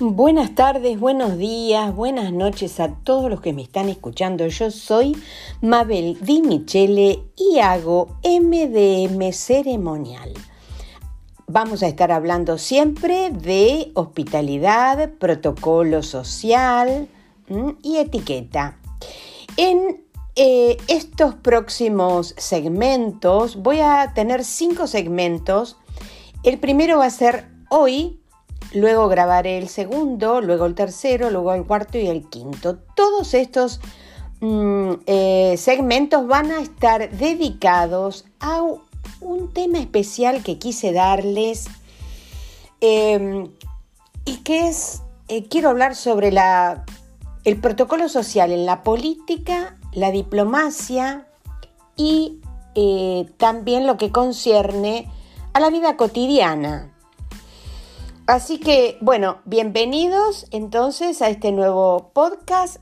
Buenas tardes, buenos días, buenas noches a todos los que me están escuchando. Yo soy Mabel Di Michele y hago MDM ceremonial. Vamos a estar hablando siempre de hospitalidad, protocolo social y etiqueta. En eh, estos próximos segmentos voy a tener cinco segmentos. El primero va a ser hoy luego grabaré el segundo, luego el tercero, luego el cuarto y el quinto. Todos estos mm, eh, segmentos van a estar dedicados a un tema especial que quise darles em, y que es, eh, quiero hablar sobre el protocolo social en la política, la diplomacia y eh, también lo que concierne a la vida cotidiana. Así que, bueno, bienvenidos entonces a este nuevo podcast.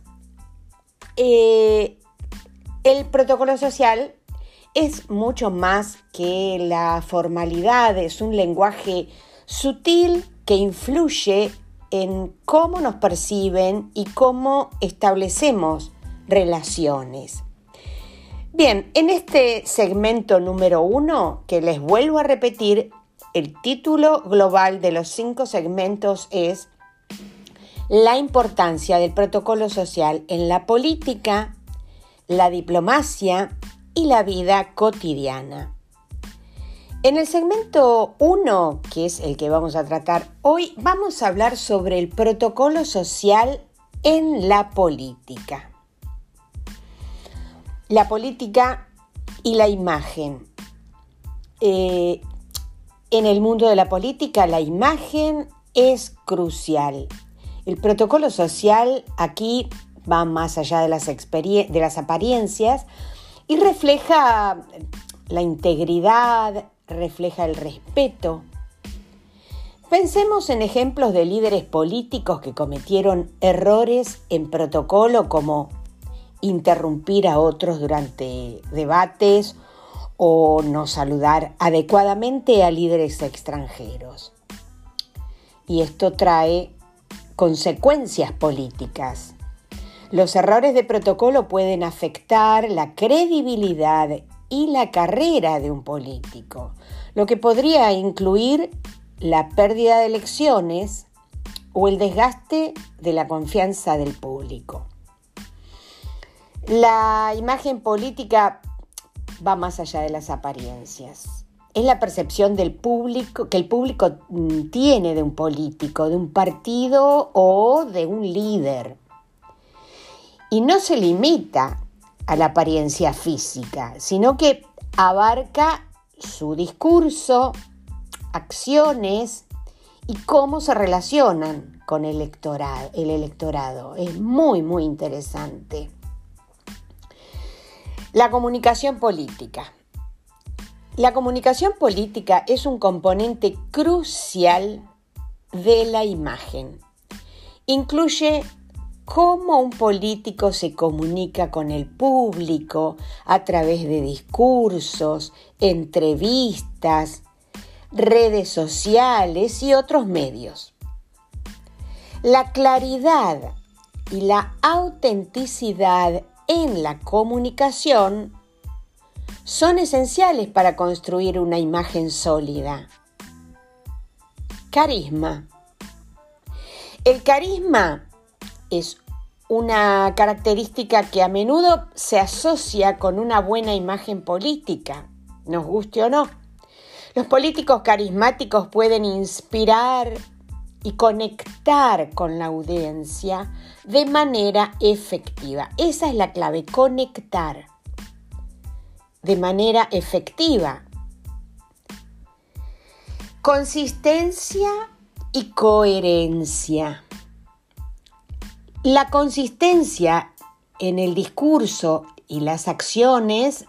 Eh, el protocolo social es mucho más que la formalidad, es un lenguaje sutil que influye en cómo nos perciben y cómo establecemos relaciones. Bien, en este segmento número uno, que les vuelvo a repetir, el título global de los cinco segmentos es La importancia del protocolo social en la política, la diplomacia y la vida cotidiana. En el segmento 1, que es el que vamos a tratar hoy, vamos a hablar sobre el protocolo social en la política. La política y la imagen. Eh, en el mundo de la política la imagen es crucial. El protocolo social aquí va más allá de las, apariencias y refleja la integridad, refleja el respeto. Pensemos en ejemplos de líderes políticos que cometieron errores en protocolo como interrumpir a otros durante debates o no saludar adecuadamente a líderes extranjeros. Y esto trae consecuencias políticas. Los errores de protocolo pueden afectar la credibilidad y la carrera de un político, lo que podría incluir la pérdida de elecciones o el desgaste de la confianza del público. La imagen política va más allá de las apariencias. Es la percepción del público que el público mm, tiene de un político, de un partido o de un líder. Y no se limita a la apariencia física, sino que abarca su discurso, acciones y cómo se relacionan con el electorado. El electorado. Es muy, muy interesante. La comunicación política. La comunicación política es un componente crucial de la imagen. Incluye cómo un político se comunica con el público a través de discursos, entrevistas, redes sociales y otros medios. La claridad y la autenticidad en la comunicación son esenciales para construir una imagen sólida. Carisma. El carisma es una característica que a menudo se asocia con una buena imagen política, nos guste o no. Los políticos carismáticos pueden inspirar y conectar con la audiencia de manera efectiva. Esa es la clave, conectar de manera efectiva. Consistencia y coherencia. La consistencia en el discurso y las acciones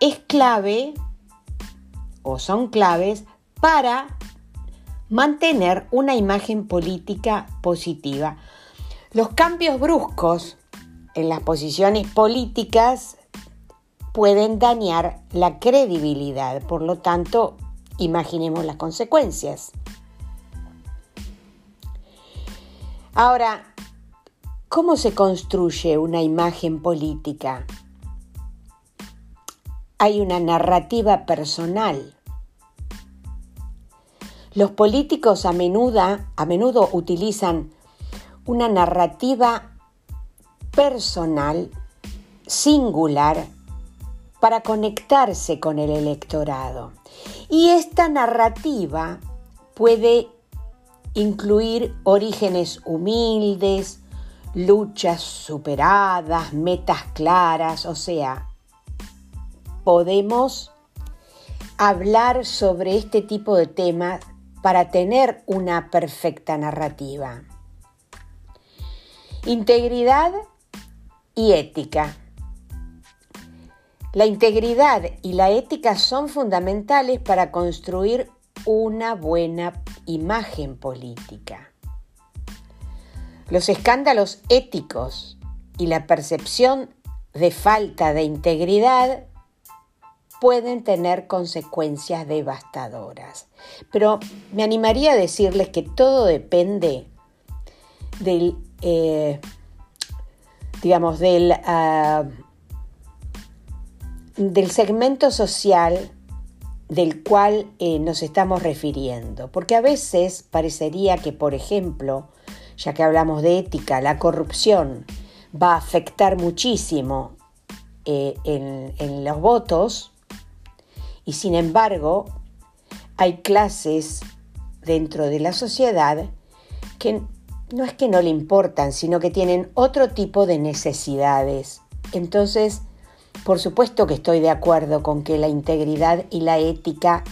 es clave o son claves para mantener una imagen política positiva. Los cambios bruscos en las posiciones políticas pueden dañar la credibilidad, por lo tanto, imaginemos las consecuencias. Ahora, ¿cómo se construye una imagen política? Hay una narrativa personal. Los políticos a menudo, a menudo utilizan una narrativa personal, singular, para conectarse con el electorado. Y esta narrativa puede incluir orígenes humildes, luchas superadas, metas claras, o sea, podemos hablar sobre este tipo de temas para tener una perfecta narrativa. Integridad y ética. La integridad y la ética son fundamentales para construir una buena imagen política. Los escándalos éticos y la percepción de falta de integridad pueden tener consecuencias devastadoras. Pero me animaría a decirles que todo depende del, eh, digamos, del, ah, del segmento social del cual eh, nos estamos refiriendo. Porque a veces parecería que, por ejemplo, ya que hablamos de ética, la corrupción va a afectar muchísimo eh, en los votos y sin embargo hay clases dentro de la sociedad que no es que no le importan, sino que tienen otro tipo de necesidades. Entonces, por supuesto que estoy de acuerdo con que la integridad y la ética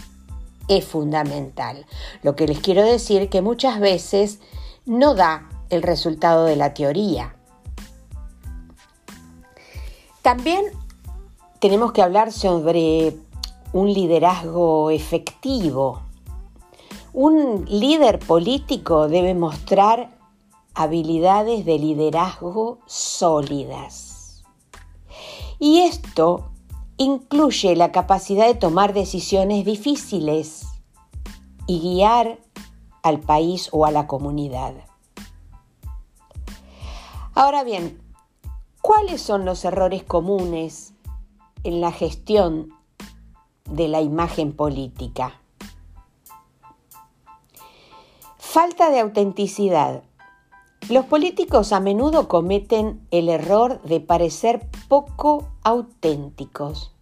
es fundamental. Lo que les quiero decir que muchas veces no da el resultado de la teoría. También tenemos que hablar sobre un liderazgo efectivo. Un líder político debe mostrar habilidades de liderazgo sólidas. Y esto incluye la capacidad de tomar decisiones difíciles y guiar al país o a la comunidad. Ahora bien, ¿cuáles son los errores comunes en la gestión de la imagen política? Falta de autenticidad. Los políticos a menudo cometen el error de parecer poco auténticos.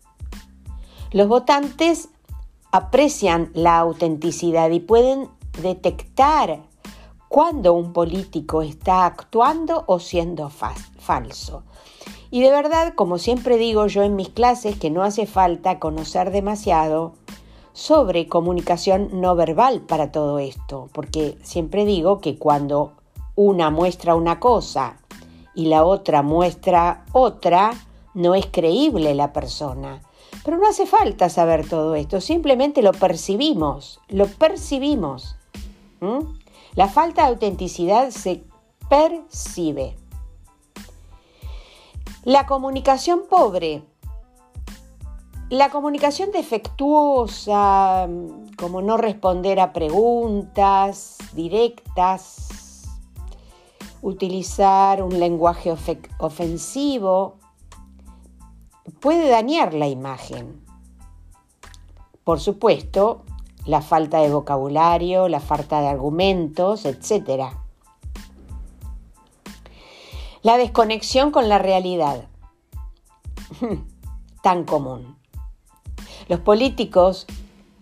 Los votantes aprecian la autenticidad y pueden detectar cuando un político está actuando o siendo falso. Y de verdad, como siempre digo yo en mis clases, que no hace falta conocer demasiado sobre comunicación no verbal para todo esto, porque siempre digo que cuando una muestra una cosa y la otra muestra otra, no es creíble la persona. Pero no hace falta saber todo esto, simplemente lo percibimos, lo percibimos. La falta de autenticidad se percibe. La comunicación pobre. La comunicación defectuosa, como no responder a preguntas directas, utilizar un lenguaje ofensivo, puede dañar la imagen. Por supuesto, la falta de vocabulario, la falta de argumentos, etc. La desconexión con la realidad. Tan común. Los políticos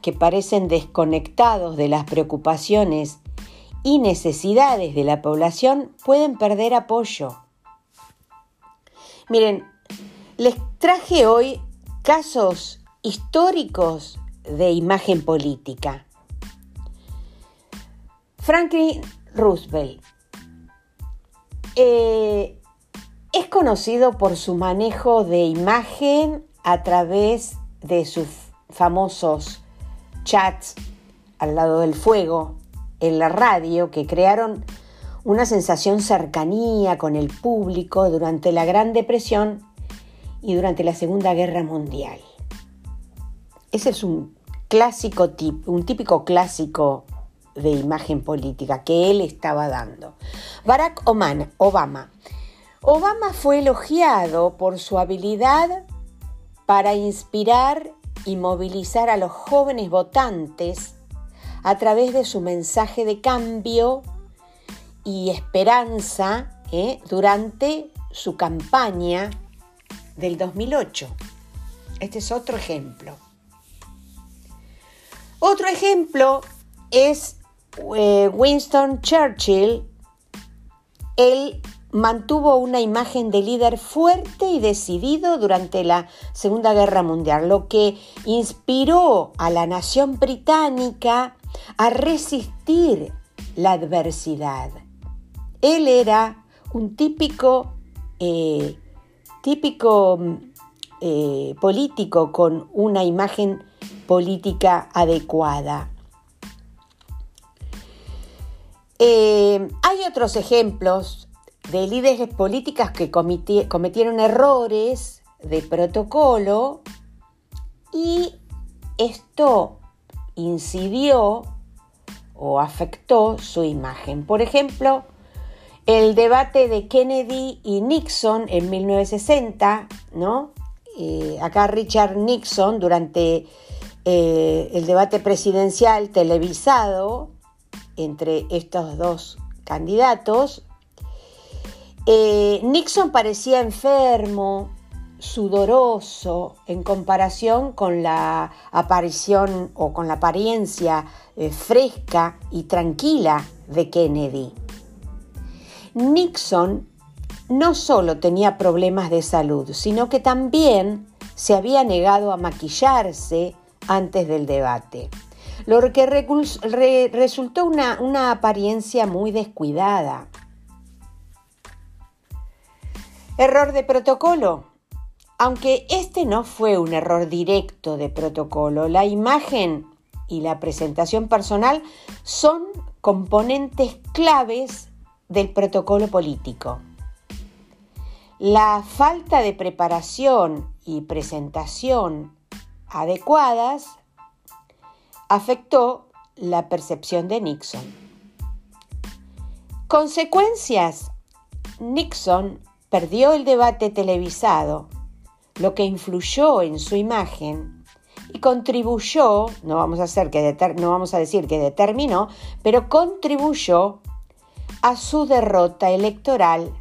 que parecen desconectados de las preocupaciones y necesidades de la población pueden perder apoyo. Miren, les traje hoy casos históricos de imagen política. Franklin Roosevelt eh, es conocido por su manejo de imagen a través de sus famosos chats al lado del fuego en la radio que crearon una sensación cercanía con el público durante la Gran Depresión y durante la Segunda Guerra Mundial. Ese es un clásico un típico clásico de imagen política que él estaba dando. Barack Obama. Obama fue elogiado por su habilidad para inspirar y movilizar a los jóvenes votantes a través de su mensaje de cambio y esperanza ¿eh? durante su campaña del 2008. Este es otro ejemplo. Otro ejemplo es Winston Churchill. Él mantuvo una imagen de líder fuerte y decidido durante la Segunda Guerra Mundial, lo que inspiró a la nación británica a resistir la adversidad. Él era un típico, eh, eh, político con una imagen política adecuada. Eh, hay otros ejemplos de líderes políticas que cometieron errores de protocolo y esto incidió o afectó su imagen. Por ejemplo, el debate de Kennedy y Nixon en 1960, ¿no? Eh, acá Richard Nixon, durante eh, el debate presidencial televisado entre estos dos candidatos, eh, Nixon parecía enfermo, sudoroso en comparación con la aparición o con la apariencia eh, fresca y tranquila de Kennedy. Nixon no solo tenía problemas de salud, sino que también se había negado a maquillarse antes del debate, lo que resultó una, una apariencia muy descuidada. Error de protocolo. Aunque este no fue un error directo de protocolo, la imagen y la presentación personal son componentes claves del protocolo político. La falta de preparación y presentación adecuadas afectó la percepción de Nixon. Consecuencias. Nixon perdió el debate televisado, lo que influyó en su imagen y contribuyó, no vamos a, hacer que no vamos a decir que determinó, pero contribuyó a su derrota electoral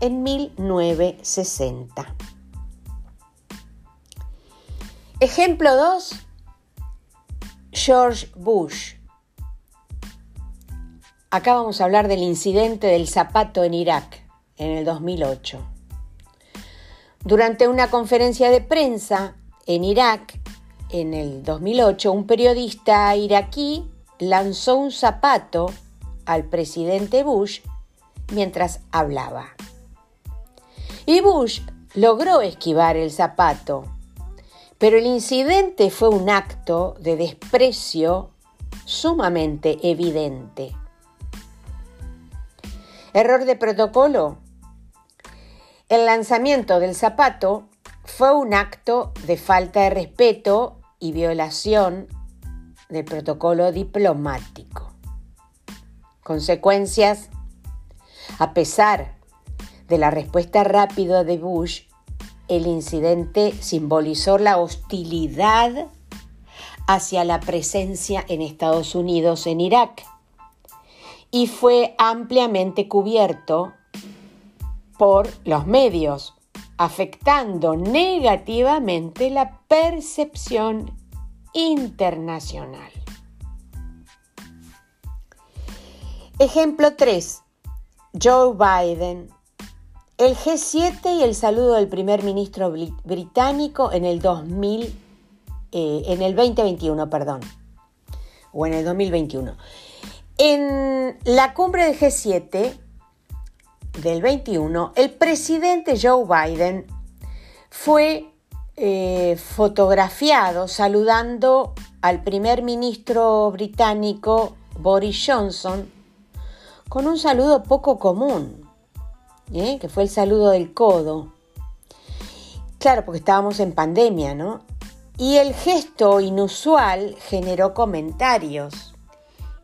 en 1960. Ejemplo 2. George Bush. Acá vamos a hablar del incidente del zapato en Irak en el 2008. Durante una conferencia de prensa en Irak, en el 2008, un periodista iraquí lanzó un zapato al presidente Bush mientras hablaba. Y Bush logró esquivar el zapato, pero el incidente fue un acto de desprecio sumamente evidente. Error de protocolo. El lanzamiento del zapato fue un acto de falta de respeto y violación del protocolo diplomático. Consecuencias. A pesar de la respuesta rápida de Bush, el incidente simbolizó la hostilidad hacia la presencia en Estados Unidos en Irak y fue ampliamente cubierto por los medios, afectando negativamente la percepción internacional. Ejemplo 3. Joe Biden. El G7 y el saludo del primer ministro británico en el 2000, eh, en el 2021, perdón, o en el 2021. En la cumbre del G7, del 21, el presidente Joe Biden fue eh, fotografiado saludando al primer ministro británico Boris Johnson con un saludo poco común, ¿eh? que fue el saludo del codo. Claro, porque estábamos en pandemia, ¿no? Y el gesto inusual generó comentarios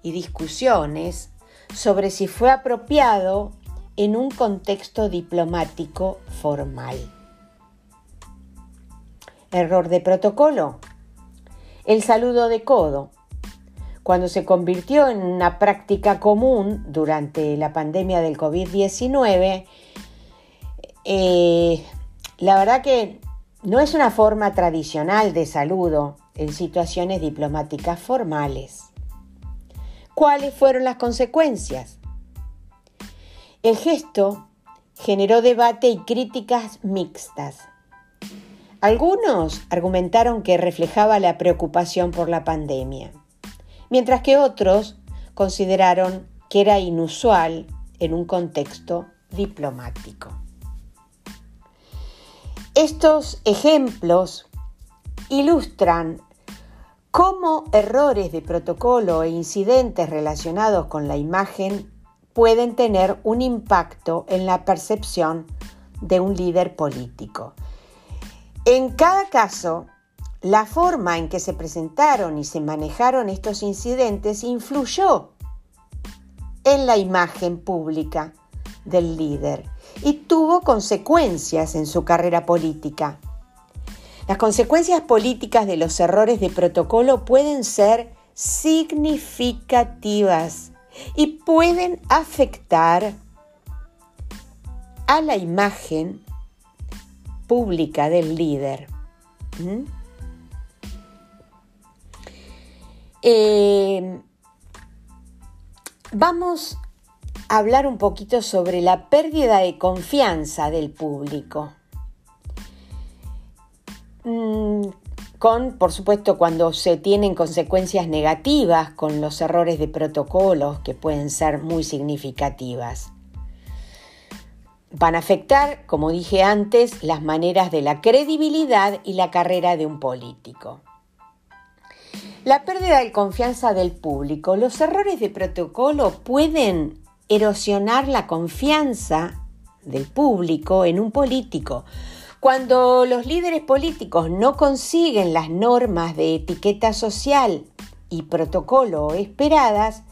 y discusiones sobre si fue apropiado en un contexto diplomático formal. Error de protocolo. El saludo de codo. Cuando se convirtió en una práctica común durante la pandemia del COVID-19, eh, la verdad que no es una forma tradicional de saludo en situaciones diplomáticas formales. ¿Cuáles fueron las consecuencias? El gesto generó debate y críticas mixtas. Algunos argumentaron que reflejaba la preocupación por la pandemia, mientras que otros consideraron que era inusual en un contexto diplomático. Estos ejemplos ilustran cómo errores de protocolo e incidentes relacionados con la imagen pueden tener un impacto en la percepción de un líder político. En cada caso, la forma en que se presentaron y se manejaron estos incidentes influyó en la imagen pública del líder y tuvo consecuencias en su carrera política. Las consecuencias políticas de los errores de protocolo pueden ser significativas y pueden afectar a la imagen pública del líder. ¿Mm? Eh, vamos a hablar un poquito sobre la pérdida de confianza del público. Mm, con, por supuesto, cuando se tienen consecuencias negativas con los errores de protocolos que pueden ser muy significativas. Van a afectar, como dije antes, las maneras de la credibilidad y la carrera de un político. La pérdida de confianza del público. Los errores de protocolo pueden erosionar la confianza del público en un político cuando los líderes políticos no consiguen las normas de etiqueta social y protocolo esperadas,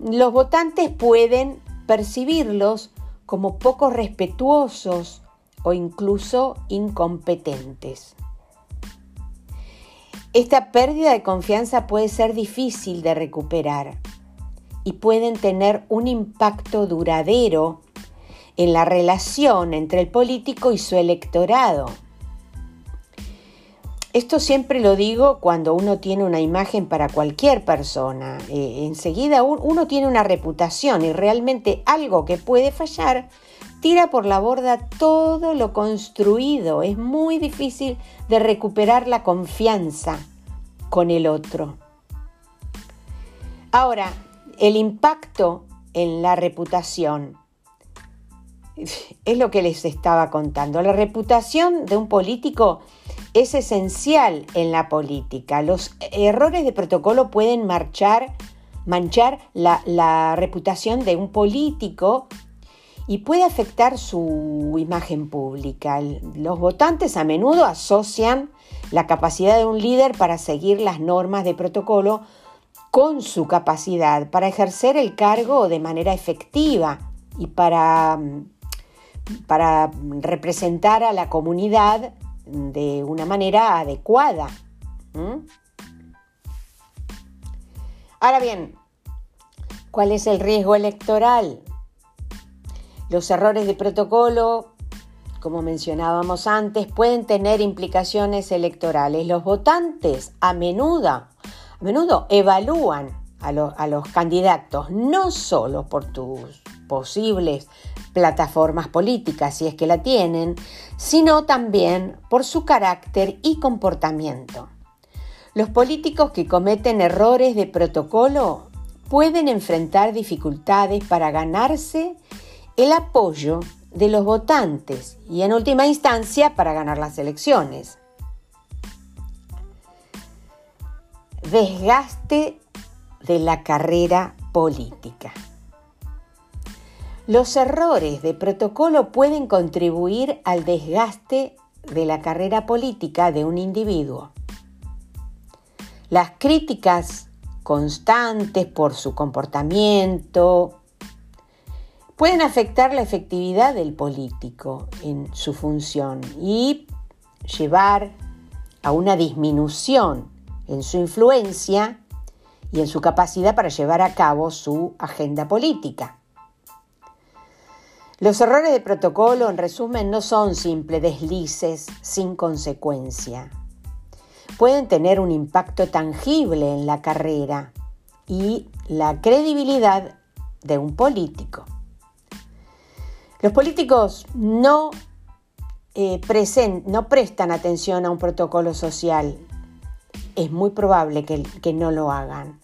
los votantes pueden percibirlos como poco respetuosos o incluso incompetentes. Esta pérdida de confianza puede ser difícil de recuperar y pueden tener un impacto duradero en la relación entre el político y su electorado. Esto siempre lo digo cuando uno tiene una imagen para cualquier persona. Eh, enseguida uno tiene una reputación y realmente algo que puede fallar tira por la borda todo lo construido. Es muy difícil de recuperar la confianza con el otro. Ahora, el impacto en la reputación es lo que les estaba contando. La reputación de un político es esencial en la política. Los errores de protocolo pueden marchar, manchar la, la reputación de un político y puede afectar su imagen pública. Los votantes a menudo asocian la capacidad de un líder para seguir las normas de protocolo con su capacidad para ejercer el cargo de manera efectiva y para para representar a la comunidad de una manera adecuada. Ahora bien, ¿cuál es el riesgo electoral? Los errores de protocolo, como mencionábamos antes, pueden tener implicaciones electorales. Los votantes a menudo, a menudo evalúan a, a los candidatos no solo por tus posibles plataformas políticas, si es que la tienen, sino también por su carácter y comportamiento. Los políticos que cometen errores de protocolo pueden enfrentar dificultades para ganarse el apoyo de los votantes y en última instancia para ganar las elecciones. Desgaste de la carrera política. Los errores de protocolo pueden contribuir al desgaste de la carrera política de un individuo. Las críticas constantes por su comportamiento, pueden afectar la efectividad del político en su función y llevar a una disminución en su influencia y en su capacidad para llevar a cabo su agenda política. Los errores de protocolo, en resumen, no son simples deslices sin consecuencia. Pueden tener un impacto tangible en la carrera y la credibilidad de un político. Los políticos no, eh, no prestan atención a un protocolo social es muy probable que, no lo hagan.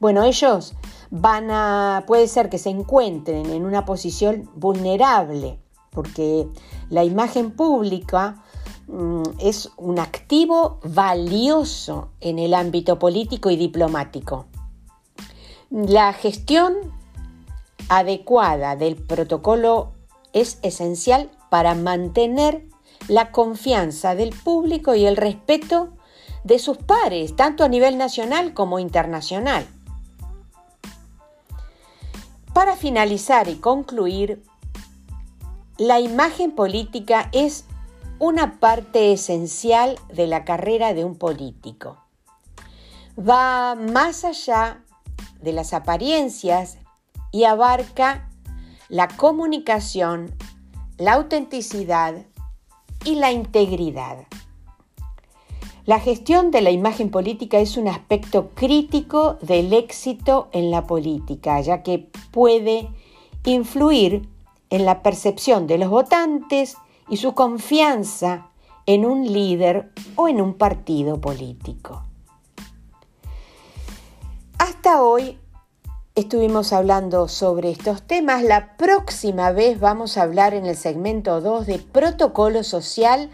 Bueno, ellos van a, puede ser que se encuentren en una posición vulnerable, porque la imagen pública mm, es un activo valioso en el ámbito político y diplomático. La gestión adecuada del protocolo es esencial para mantener la confianza del público y el respeto de sus pares, tanto a nivel nacional como internacional. Para finalizar y concluir, la imagen política es una parte esencial de la carrera de un político. Va más allá de las apariencias y abarca la comunicación, la autenticidad y la integridad. La gestión de la imagen política es un aspecto crítico del éxito en la política, ya que puede influir en la percepción de los votantes y su confianza en un líder o en un partido político. Hasta hoy estuvimos hablando sobre estos temas. La próxima vez vamos a hablar en el segmento 2 de protocolo social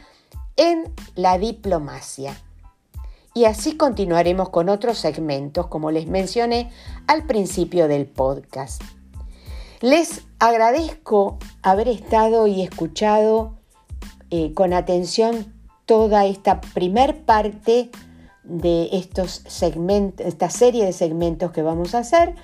en la diplomacia. Y así continuaremos con otros segmentos, como les mencioné al principio del podcast. Les agradezco haber estado y escuchado eh, con atención toda esta primer parte de estos segmentos, esta serie de segmentos que vamos a hacer.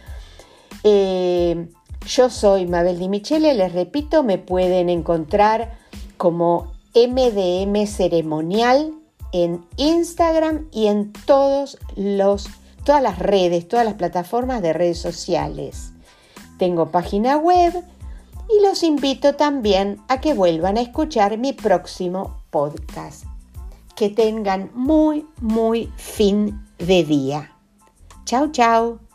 Eh, yo soy Mabel Di Michele, les repito, me pueden encontrar como MDM Ceremonial en Instagram y en todos los, todas las redes, todas las plataformas de redes sociales. Tengo página web y los invito también a que vuelvan a escuchar mi próximo podcast. Que tengan muy, muy fin de día. Chao, chao.